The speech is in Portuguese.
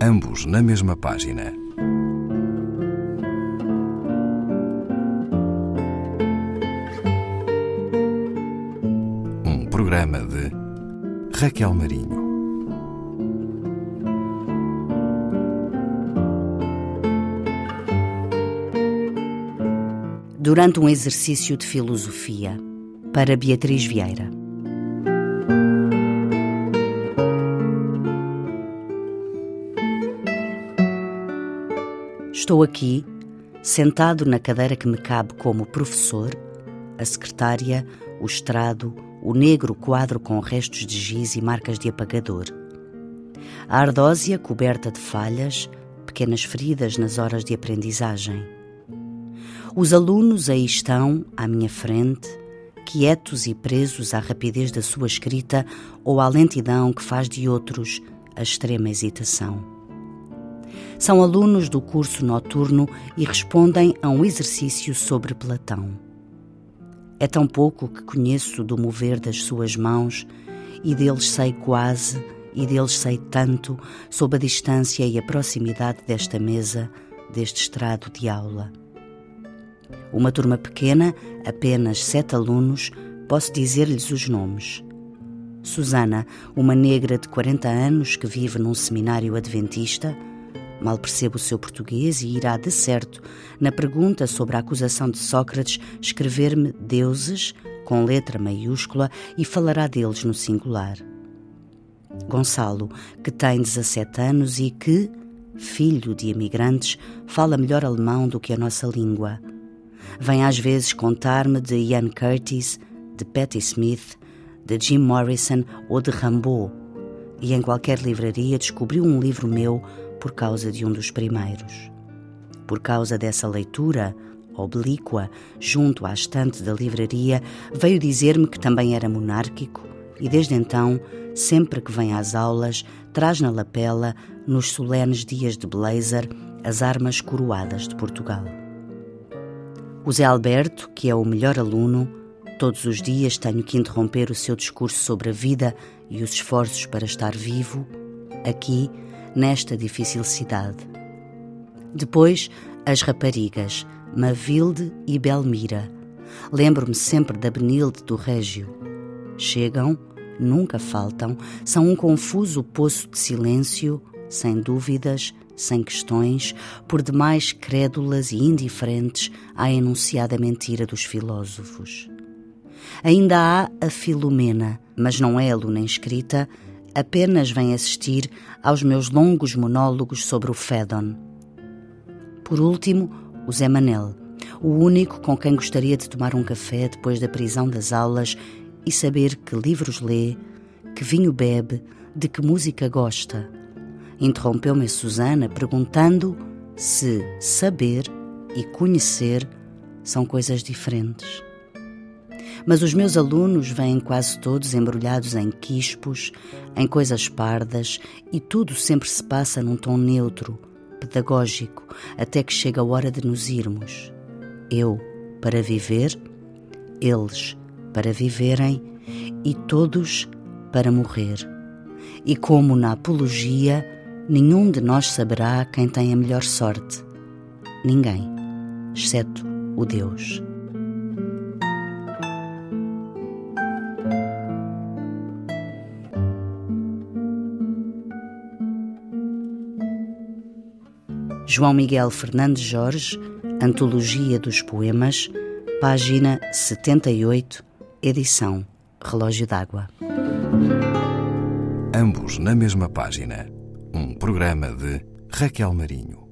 ambos na mesma página. Um programa de Raquel Marinho. Durante um exercício de filosofia, para Beatriz Vieira. Estou aqui, sentado na cadeira que me cabe como professor, a secretária, o estrado, o negro quadro com restos de giz e marcas de apagador. A ardósia coberta de falhas, pequenas feridas nas horas de aprendizagem. Os alunos aí estão, à minha frente, quietos e presos à rapidez da sua escrita ou à lentidão que faz de outros a extrema hesitação. São alunos do curso noturno e respondem a um exercício sobre Platão. É tão pouco que conheço do mover das suas mãos e deles sei quase e deles sei tanto sob a distância e a proximidade desta mesa, deste estrado de aula. Uma turma pequena, apenas sete alunos, posso dizer-lhes os nomes. Susana, uma negra de 40 anos que vive num seminário adventista, Mal percebo o seu português e irá, de certo, na pergunta sobre a acusação de Sócrates, escrever-me deuses, com letra maiúscula, e falará deles no singular. Gonçalo, que tem 17 anos e que, filho de imigrantes, fala melhor alemão do que a nossa língua. Vem às vezes contar-me de Ian Curtis, de Patti Smith, de Jim Morrison ou de Rambaud, e em qualquer livraria descobriu um livro meu por causa de um dos primeiros. Por causa dessa leitura, oblíqua, junto à estante da livraria, veio dizer-me que também era monárquico e desde então, sempre que vem às aulas, traz na lapela, nos solenes dias de blazer, as armas coroadas de Portugal. O Zé Alberto, que é o melhor aluno, todos os dias tenho que interromper o seu discurso sobre a vida e os esforços para estar vivo, aqui nesta difícil cidade. Depois, as raparigas, Mavilde e Belmira. Lembro-me sempre da Benilde do Régio. Chegam, nunca faltam, são um confuso poço de silêncio, sem dúvidas, sem questões, por demais crédulas e indiferentes à enunciada mentira dos filósofos. Ainda há a Filomena, mas não é aluna inscrita, apenas vem assistir aos meus longos monólogos sobre o Fédon. Por último, o Zé Manel, o único com quem gostaria de tomar um café depois da prisão das aulas e saber que livros lê, que vinho bebe, de que música gosta. Interrompeu-me Susana perguntando se saber e conhecer são coisas diferentes mas os meus alunos vêm quase todos embrulhados em quispos, em coisas pardas, e tudo sempre se passa num tom neutro, pedagógico, até que chega a hora de nos irmos. Eu para viver, eles para viverem e todos para morrer. E como na apologia, nenhum de nós saberá quem tem a melhor sorte. Ninguém, exceto o Deus. João Miguel Fernandes Jorge, Antologia dos Poemas, página 78, edição Relógio d'Água. Ambos na mesma página. Um programa de Raquel Marinho.